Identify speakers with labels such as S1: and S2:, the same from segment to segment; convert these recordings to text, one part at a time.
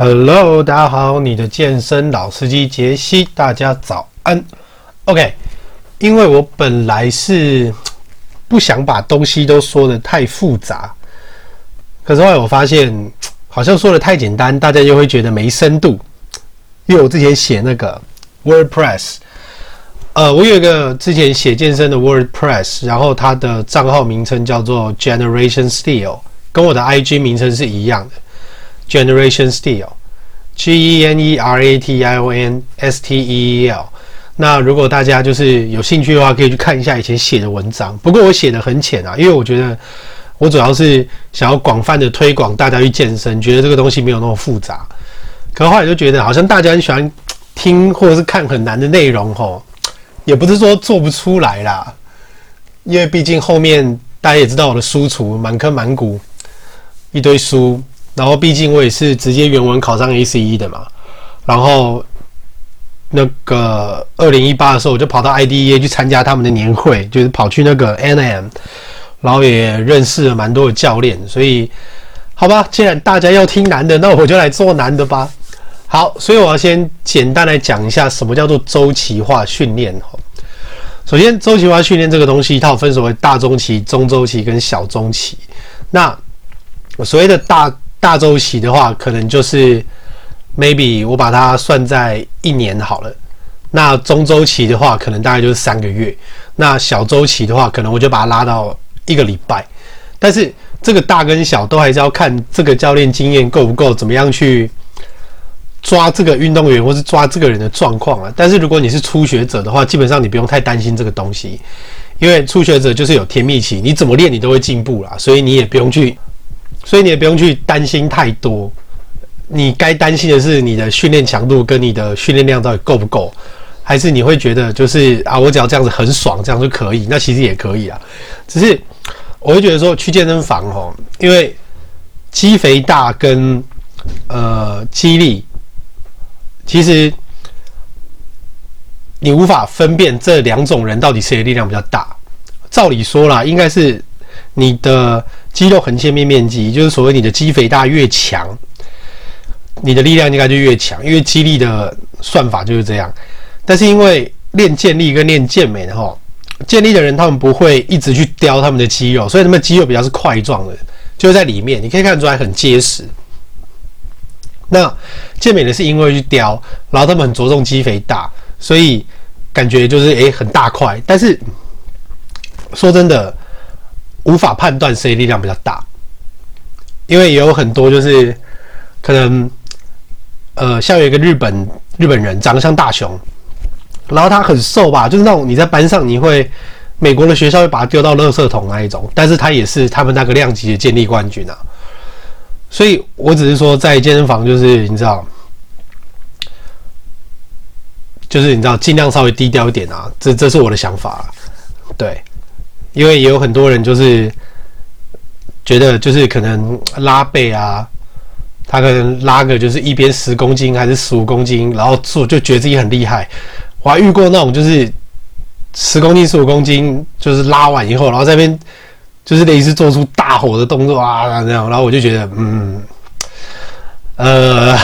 S1: Hello，大家好，你的健身老司机杰西，大家早安。OK，因为我本来是不想把东西都说的太复杂，可是后来我发现，好像说的太简单，大家又会觉得没深度。因为我之前写那个 WordPress，呃，我有一个之前写健身的 WordPress，然后它的账号名称叫做 Generation Steel，跟我的 IG 名称是一样的。Generation Steel，G E N E R A T I O N S T E E L。那如果大家就是有兴趣的话，可以去看一下以前写的文章。不过我写的很浅啊，因为我觉得我主要是想要广泛的推广大家去健身，觉得这个东西没有那么复杂。可后来就觉得好像大家很喜欢听或者是看很难的内容吼，也不是说做不出来啦，因为毕竟后面大家也知道我的书橱满坑满谷一堆书。然后，毕竟我也是直接原文考上 ACE 的嘛。然后，那个二零一八的时候，我就跑到 IDEA 去参加他们的年会，就是跑去那个 NM，然后也认识了蛮多的教练。所以，好吧，既然大家要听难的，那我就来做难的吧。好，所以我要先简单来讲一下什么叫做周期化训练。首先，周期化训练这个东西，它有分所谓大周期、中周期跟小周期。那所谓的大大周期的话，可能就是 maybe 我把它算在一年好了。那中周期的话，可能大概就是三个月。那小周期的话，可能我就把它拉到一个礼拜。但是这个大跟小都还是要看这个教练经验够不够，怎么样去抓这个运动员或是抓这个人的状况啊。但是如果你是初学者的话，基本上你不用太担心这个东西，因为初学者就是有甜蜜期，你怎么练你都会进步啦，所以你也不用去。所以你也不用去担心太多，你该担心的是你的训练强度跟你的训练量到底够不够，还是你会觉得就是啊，我只要这样子很爽，这样就可以，那其实也可以啊。只是我会觉得说去健身房哦，因为肌肥大跟呃肌力，其实你无法分辨这两种人到底谁的力量比较大。照理说啦，应该是你的。肌肉横切面面积就是所谓你的肌肥大越强，你的力量应该就越强，因为肌力的算法就是这样。但是因为练健力跟练健美的齁，健力的人他们不会一直去雕他们的肌肉，所以他们肌肉比较是块状的，就在里面你可以看出来很结实。那健美的是因为去雕，然后他们很着重肌肥大，所以感觉就是诶、很大块。但是说真的。无法判断谁力量比较大，因为也有很多就是可能，呃，像有一个日本日本人长得像大雄，然后他很瘦吧，就是那种你在班上你会美国的学校会把他丢到垃圾桶那一种，但是他也是他们那个量级的健力冠军啊。所以我只是说在健身房就是你知道，就是你知道尽量稍微低调一点啊，这这是我的想法，对。因为也有很多人就是觉得就是可能拉背啊，他可能拉个就是一边十公斤还是十五公斤，然后做就觉得自己很厉害。我还遇过那种就是十公斤十五公斤，就是拉完以后，然后在那边就是类似做出大吼的动作啊这样，然后我就觉得嗯呃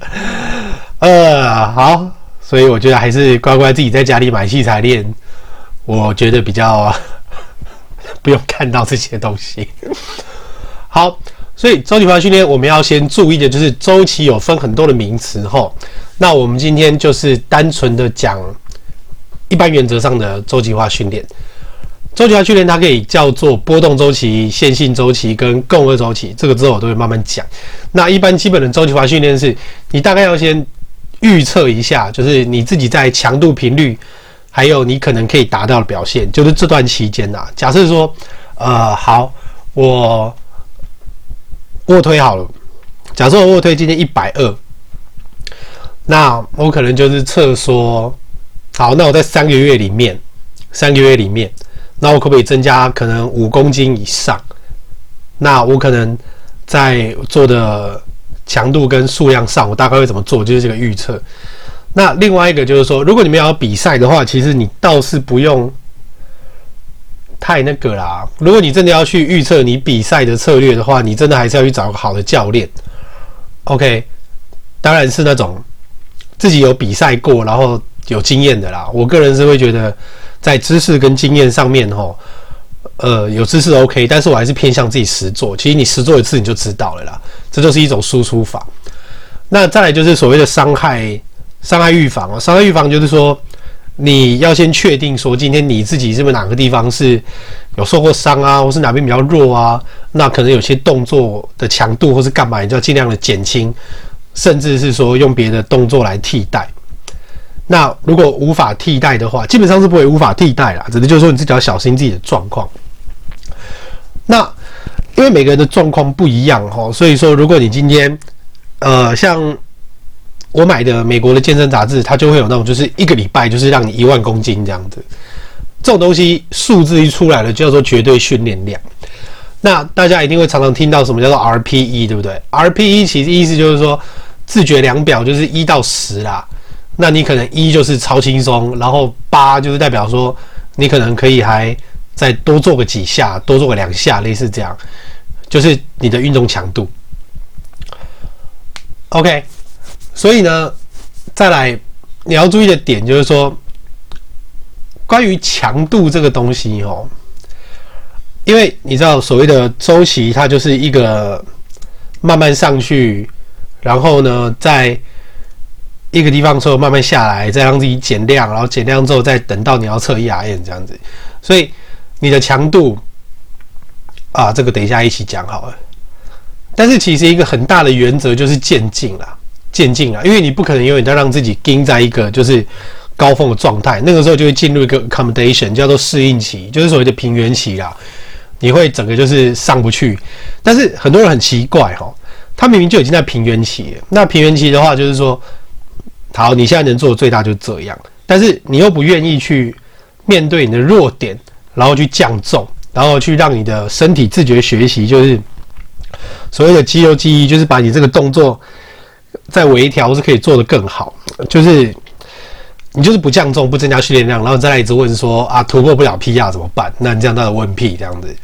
S1: 呃好，所以我觉得还是乖乖自己在家里买器材练。我觉得比较 不用看到这些东西。好，所以周期化训练我们要先注意的就是周期有分很多的名词哈。那我们今天就是单纯的讲一般原则上的周期化训练。周期化训练它可以叫做波动周期、线性周期跟共轭周期，这个之后我都会慢慢讲。那一般基本的周期化训练是你大概要先预测一下，就是你自己在强度频率。还有你可能可以达到的表现，就是这段期间呐、假设说，呃，好，我卧推好了。假设我卧推今天一百二，那我可能就是测说，好，那我在三个月里面，三个月里面，那我可不可以增加可能五公斤以上？那我可能在做的强度跟数量上，我大概会怎么做？就是这个预测。那另外一个就是说，如果你们要比赛的话，其实你倒是不用太那个啦。如果你真的要去预测你比赛的策略的话，你真的还是要去找个好的教练。OK，当然是那种自己有比赛过，然后有经验的啦。我个人是会觉得，在知识跟经验上面，吼，呃，有知识 OK，但是我还是偏向自己实做。其实你实做一次你就知道了啦，这就是一种输出法。那再来就是所谓的伤害，伤害预防啊，伤害预防就是说。你要先确定说，今天你自己是不是哪个地方是有受过伤啊，或是哪边比较弱啊？那可能有些动作的强度或是干嘛，你就要尽量的减轻，甚至是说用别的动作来替代。那如果无法替代的话，基本上是不会无法替代啦。只是就是说你自己要小心自己的状况。那因为每个人的状况不一样哈，所以说如果你今天呃像。我买的美国的健身杂志，它就会有那种，就是一个礼拜就是让你一万公斤这样子。这种东西数字一出来了，叫做绝对训练量。那大家一定会常常听到什么叫做 RPE，对不对？RPE 其实意思就是说自觉量表就是一到十啦。那你可能一就是超轻松，然后八就是代表说你可能可以还再多做个几下，多做个两下，类似这样，就是你的运动强度。OK。所以呢，再来你要注意的点就是说，关于强度这个东西哦，因为你知道所谓的周期，它就是一个慢慢上去，然后呢，在一个地方之后慢慢下来，再让自己减量，然后减量之后再等到你要测 ERM 这样子。所以你的强度啊，这个等一下一起讲好了。但是其实一个很大的原则就是渐进啦。渐进啊，因为你不可能永远都让自己盯在一个就是高峰的状态，那个时候就会进入一个 accommodation，叫做适应期，就是所谓的平原期啦。你会整个就是上不去，但是很多人很奇怪哈，他明明就已经在平原期了。那平原期的话，就是说，好，你现在能做的最大就这样，但是你又不愿意去面对你的弱点，然后去降重，然后去让你的身体自觉学习，就是所谓的肌肉记忆，就是把你这个动作。再微调是可以做得更好，就是你就是不降重，不增加训练量，然后再来一直问说啊，突破不了 PR 怎么办？那你这样到底问屁这样子。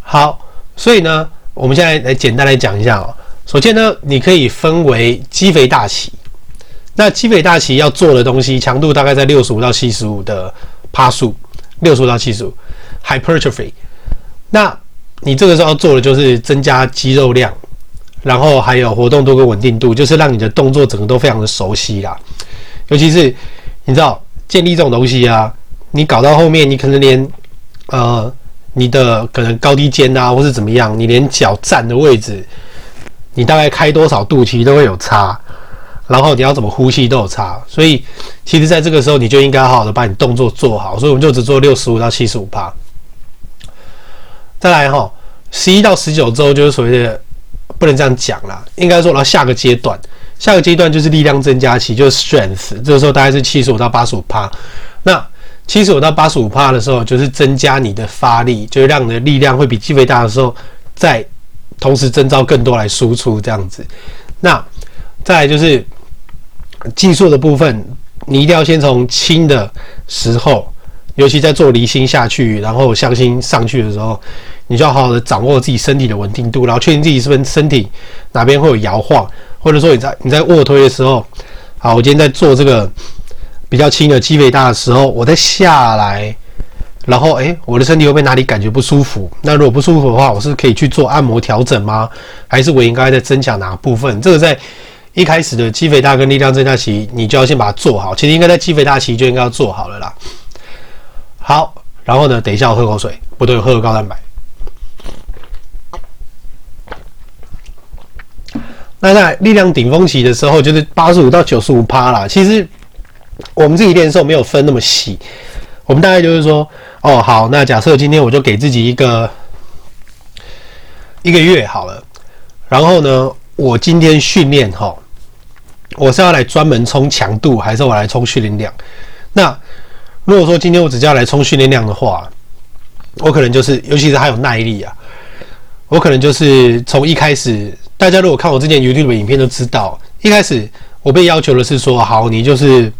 S1: 好，所以呢，我们现在来简单来讲一下哦。首先呢，你可以分为肌肥大期。那肌肥大期要做的东西，强度大概在六十五到七十五的趴数，六十五到七十五 hypertrophy。那你这个时候要做的就是增加肌肉量。然后还有活动度跟稳定度，就是让你的动作整个都非常的熟悉啦。尤其是你知道建立这种东西啊，你搞到后面，你可能连呃你的可能高低肩啊，或是怎么样，你连脚站的位置，你大概开多少度其实都会有差。然后你要怎么呼吸都有差，所以其实在这个时候你就应该好好的把你动作做好。所以我们就只做六十五到七十五趴。再来哈，十一到十九周就是所谓的。不能这样讲啦，应该说，然后下个阶段，下个阶段就是力量增加期，就是 strength，这个时候大概是七十五到八十五趴。那七十五到八十五趴的时候，就是增加你的发力，就是让你的力量会比肌肥大的时候，再同时增招更多来输出这样子。那再来就是技术的部分，你一定要先从轻的时候，尤其在做离心下去，然后向心上去的时候。你就要好好的掌握自己身体的稳定度，然后确定自己是不是身体哪边会有摇晃，或者说你在你在卧推的时候，好，我今天在做这个比较轻的肌肥大的时候，我再下来，然后诶，我的身体会不会哪里感觉不舒服？那如果不舒服的话，我是可以去做按摩调整吗？还是我应该在增强哪部分？这个在一开始的肌肥大跟力量增加期，你就要先把它做好。其实应该在肌肥大期就应该要做好了啦。好，然后呢，等一下我喝口水，不对，喝个高蛋白。那在力量顶峰期的时候，就是八十五到九十五趴啦。其实我们自己练的时候没有分那么细，我们大概就是说，哦，好，那假设今天我就给自己一个一个月好了，然后呢，我今天训练哈，我是要来专门冲强度，还是我来冲训练量？那如果说今天我只要来冲训练量的话，我可能就是，尤其是还有耐力啊，我可能就是从一开始。大家如果看我之前 YouTube 影片都知道，一开始我被要求的是说，好，你就是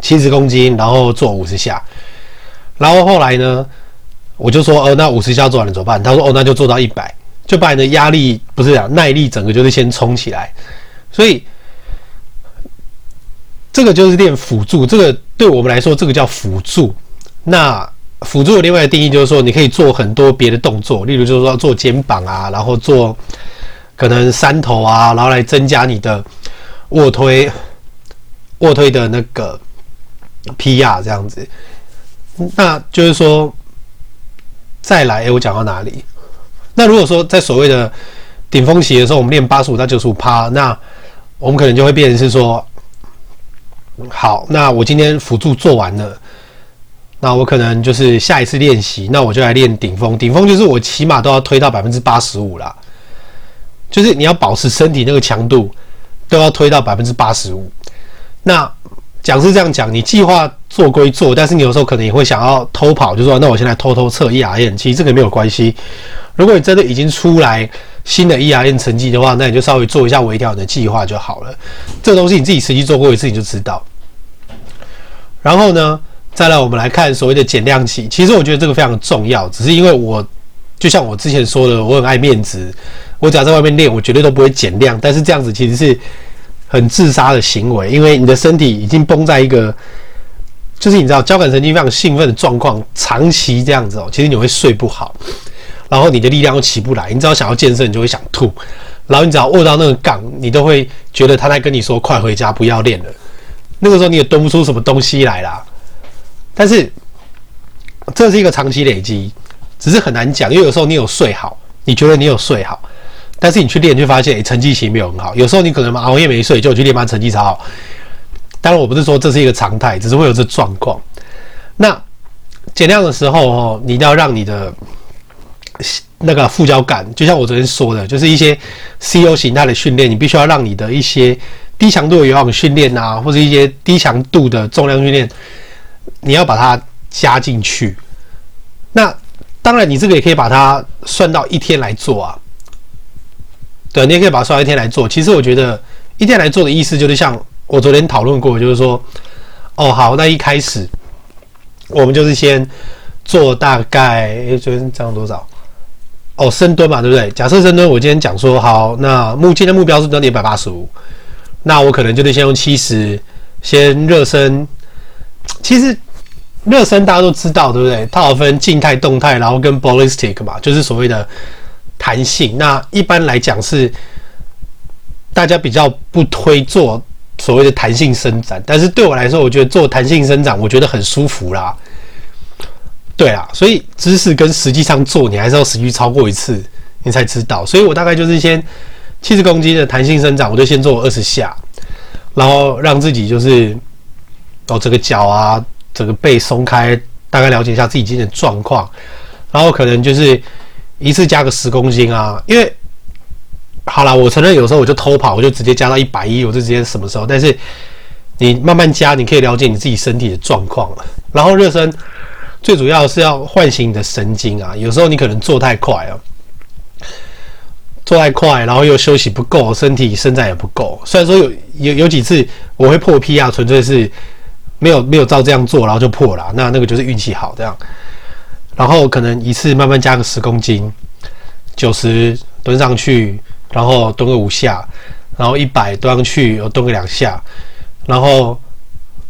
S1: 七十公斤，然后做五十下。然后后来呢，我就说，呃，那五十下做完了怎么办？他说，哦，那就做到一百。就把你的压力不是讲耐力整个就是先冲起来，所以这个就是练辅助，这个对我们来说这个叫辅助。那辅助的另外的定义就是说，你可以做很多别的动作，例如就是说做肩膀啊，然后做可能三头啊，然后来增加你的卧推卧推的那个 PR 这样子。那就是说再来，哎，我讲到哪里？那如果说在所谓的顶峰期的时候，我们练八十五到九十五趴，那我们可能就会变成是说，好，那我今天辅助做完了，那我可能就是下一次练习，那我就来练顶峰。顶峰就是我起码都要推到百分之八十五啦，就是你要保持身体那个强度都要推到百分之八十五。那讲是这样讲，你计划做归做，但是你有时候可能也会想要偷跑，就说那我现在偷偷测 ERM，其实这个没有关系。如果你真的已经出来新的 ERM 成绩的话，那你就稍微做一下微调的计划就好了。这个东西你自己实际做过一次你就知道。然后呢，再来我们来看所谓的减量期。其实我觉得这个非常重要，只是因为我就像我之前说的，我很爱面子，我只要在外面练，我绝对都不会减量。但是这样子其实是很自杀的行为，因为你的身体已经绷在一个，就是你知道交感神经非常兴奋的状况，长期这样子哦，其实你会睡不好。然后你的力量又起不来，你只要想要健身，你就会想吐。然后你只要握到那个杠，你都会觉得他在跟你说：“快回家，不要练了。”那个时候你也蹲不出什么东西来啦。但是这是一个长期累积，只是很难讲，因为有时候你有睡好，你觉得你有睡好，但是你去练就发现，诶，成绩其实没有很好。有时候你可能熬夜没睡，就去练班成绩超好。当然我不是说这是一个常态，只是会有这状况。那减量的时候哦，你一定要让你的。那个副交感，就像我昨天说的，就是一些 CO 形态的训练，你必须要让你的一些低强度的有氧训练啊，或者一些低强度的重量训练，你要把它加进去。那当然，你这个也可以把它算到一天来做啊。对，你也可以把它算一天来做。其实我觉得一天来做的意思，就是像我昨天讨论过，就是说，哦，好，那一开始我们就是先做大概，诶，昨天这样多少？哦，深蹲嘛，对不对？假设深蹲，我今天讲说好，那目前的目标是蹲一百八十五，那我可能就得先用七十，先热身。其实热身大家都知道，对不对？它有分静态、动态，然后跟 ballistic 嘛，就是所谓的弹性。那一般来讲是大家比较不推做所谓的弹性伸展，但是对我来说，我觉得做弹性伸展，我觉得很舒服啦。对啊，所以知识跟实际上做，你还是要实际超过一次，你才知道。所以我大概就是先七十公斤的弹性伸展，我就先做二十下，然后让自己就是哦，这个脚啊，整个背松开，大概了解一下自己今天的状况，然后可能就是一次加个十公斤啊。因为好啦，我承认有时候我就偷跑，我就直接加到一百一，我就直接什么时候？但是你慢慢加，你可以了解你自己身体的状况，然后热身。最主要是要唤醒你的神经啊！有时候你可能做太快啊，做太快，然后又休息不够，身体伸展也不够。虽然说有有有几次我会破 PR，纯粹是没有没有照这样做，然后就破了。那那个就是运气好这样。然后可能一次慢慢加个十公斤，九十蹲上去，然后蹲个五下，然后一百蹲上去，又蹲个两下，然后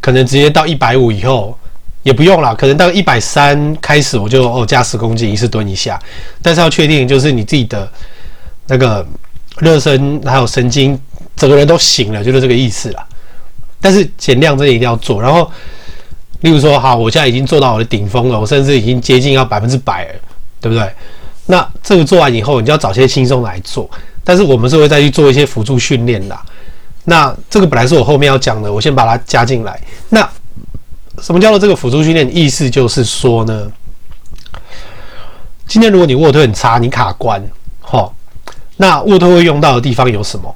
S1: 可能直接到一百五以后。也不用啦，可能到一百三开始我就哦加十公斤，一次蹲一下，但是要确定就是你自己的那个热身还有神经整个人都醒了，就是这个意思啦。但是减量这一定要做，然后例如说好，我现在已经做到我的顶峰了，我甚至已经接近要百分之百了，对不对？那这个做完以后，你就要找些轻松来做，但是我们是会再去做一些辅助训练的。那这个本来是我后面要讲的，我先把它加进来。那什么叫做这个辅助训练？意思就是说呢，今天如果你卧推很差，你卡关，哈，那卧推会用到的地方有什么？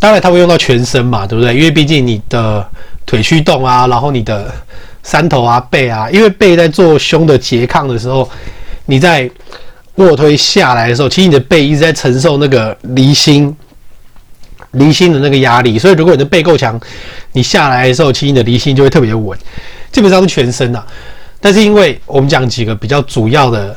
S1: 当然它会用到全身嘛，对不对？因为毕竟你的腿驱动啊，然后你的三头啊、背啊，因为背在做胸的拮抗的时候，你在卧推下来的时候，其实你的背一直在承受那个离心。离心的那个压力，所以如果你的背够强，你下来的时候，其实你的离心就会特别稳。基本上是全身呐，但是因为我们讲几个比较主要的，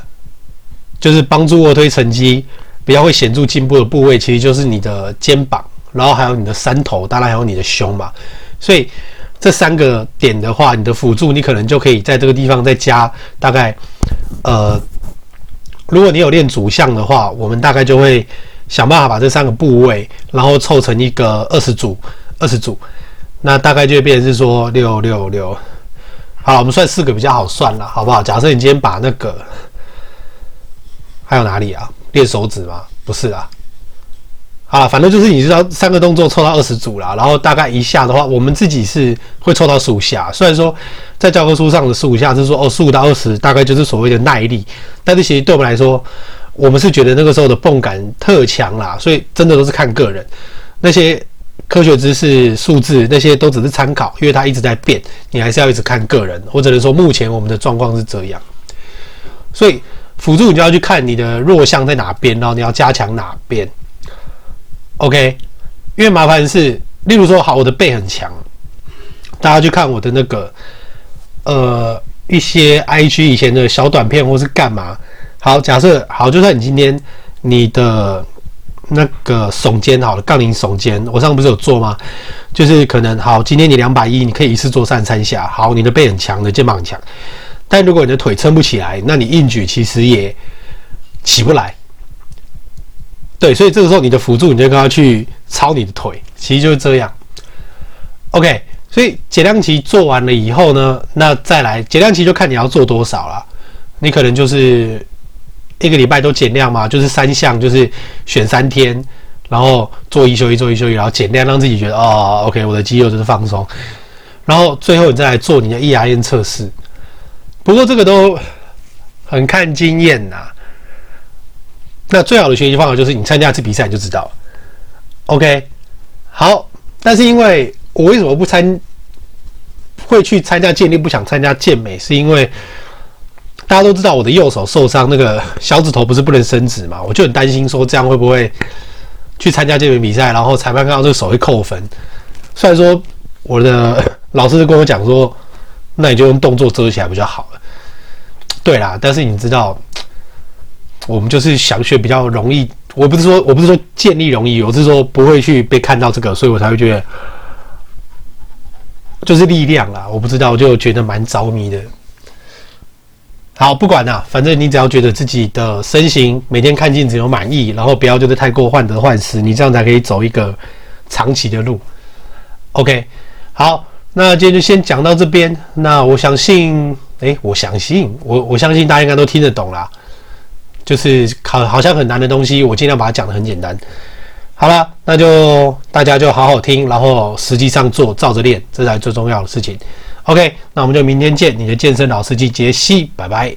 S1: 就是帮助卧推成绩，比较会显著进步的部位，其实就是你的肩膀，然后还有你的三头，当然还有你的胸嘛。所以这三个点的话，你的辅助你可能就可以在这个地方再加大概，呃，如果你有练主项的话，我们大概就会想办法把这三个部位，然后凑成一个二十组，二十组，那大概就会变成是说六六六。好，我们算四个比较好算了，好不好？假设你今天把那个还有哪里啊？练手指吗？不是啊。好，反正就是你知道三个动作凑到二十组啦，然后大概一下的话，我们自己是会凑到十五下。虽然说在教科书上的十五下是说哦，十五到二十大概就是所谓的耐力，但是其实对我们来说，我们是觉得那个时候的泵感特强啦，所以真的都是看个人那些。科学知识、数字那些都只是参考，因为它一直在变，你还是要一直看个人。我只能说，目前我们的状况是这样，所以辅助你就要去看你的弱项在哪边，然后你要加强哪边。OK，因为麻烦是，例如说，好，我的背很强，大家去看我的那个呃一些 IG 以前的小短片或是干嘛。好，假设好，就算你今天你的。那个耸肩好了，杠铃耸肩，我上次不是有做吗？就是可能好，今天你两百一，你可以一次做三三下。好，你的背很强，的肩膀很强，但如果你的腿撑不起来，那你硬举其实也起不来。对，所以这个时候你的辅助，你就跟他去操你的腿，其实就是这样。OK，所以减量期做完了以后呢，那再来减量期就看你要做多少了，你可能就是。一个礼拜都减量嘛，就是三项，就是选三天，然后做一休一，做一休一，然后减量，让自己觉得哦，OK，我的肌肉就是放松。然后最后你再来做你的 ERM 测试。不过这个都很看经验呐。那最好的学习方法就是你参加一次比赛你就知道了。OK，好，但是因为我为什么不参会去参加健力，不想参加健美，是因为。大家都知道我的右手受伤，那个小指头不是不能伸直嘛？我就很担心说这样会不会去参加健美比赛，然后裁判看到这个手会扣分。虽然说我的老师跟我讲说，那你就用动作遮起来比较好了。对啦，但是你知道，我们就是想学比较容易。我不是说我不是说建立容易，我是说不会去被看到这个，所以我才会觉得就是力量啦。我不知道，我就觉得蛮着迷的。好，不管啦，反正你只要觉得自己的身形每天看镜子有满意，然后不要就是太过患得患失，你这样才可以走一个长期的路。OK，好，那今天就先讲到这边。那我相信，诶，我相信，我我相信大家应该都听得懂啦。就是好好像很难的东西，我尽量把它讲的很简单。好了，那就大家就好好听，然后实际上做，照着练，这才是最重要的事情。OK，那我们就明天见。你的健身老司机杰西，拜拜。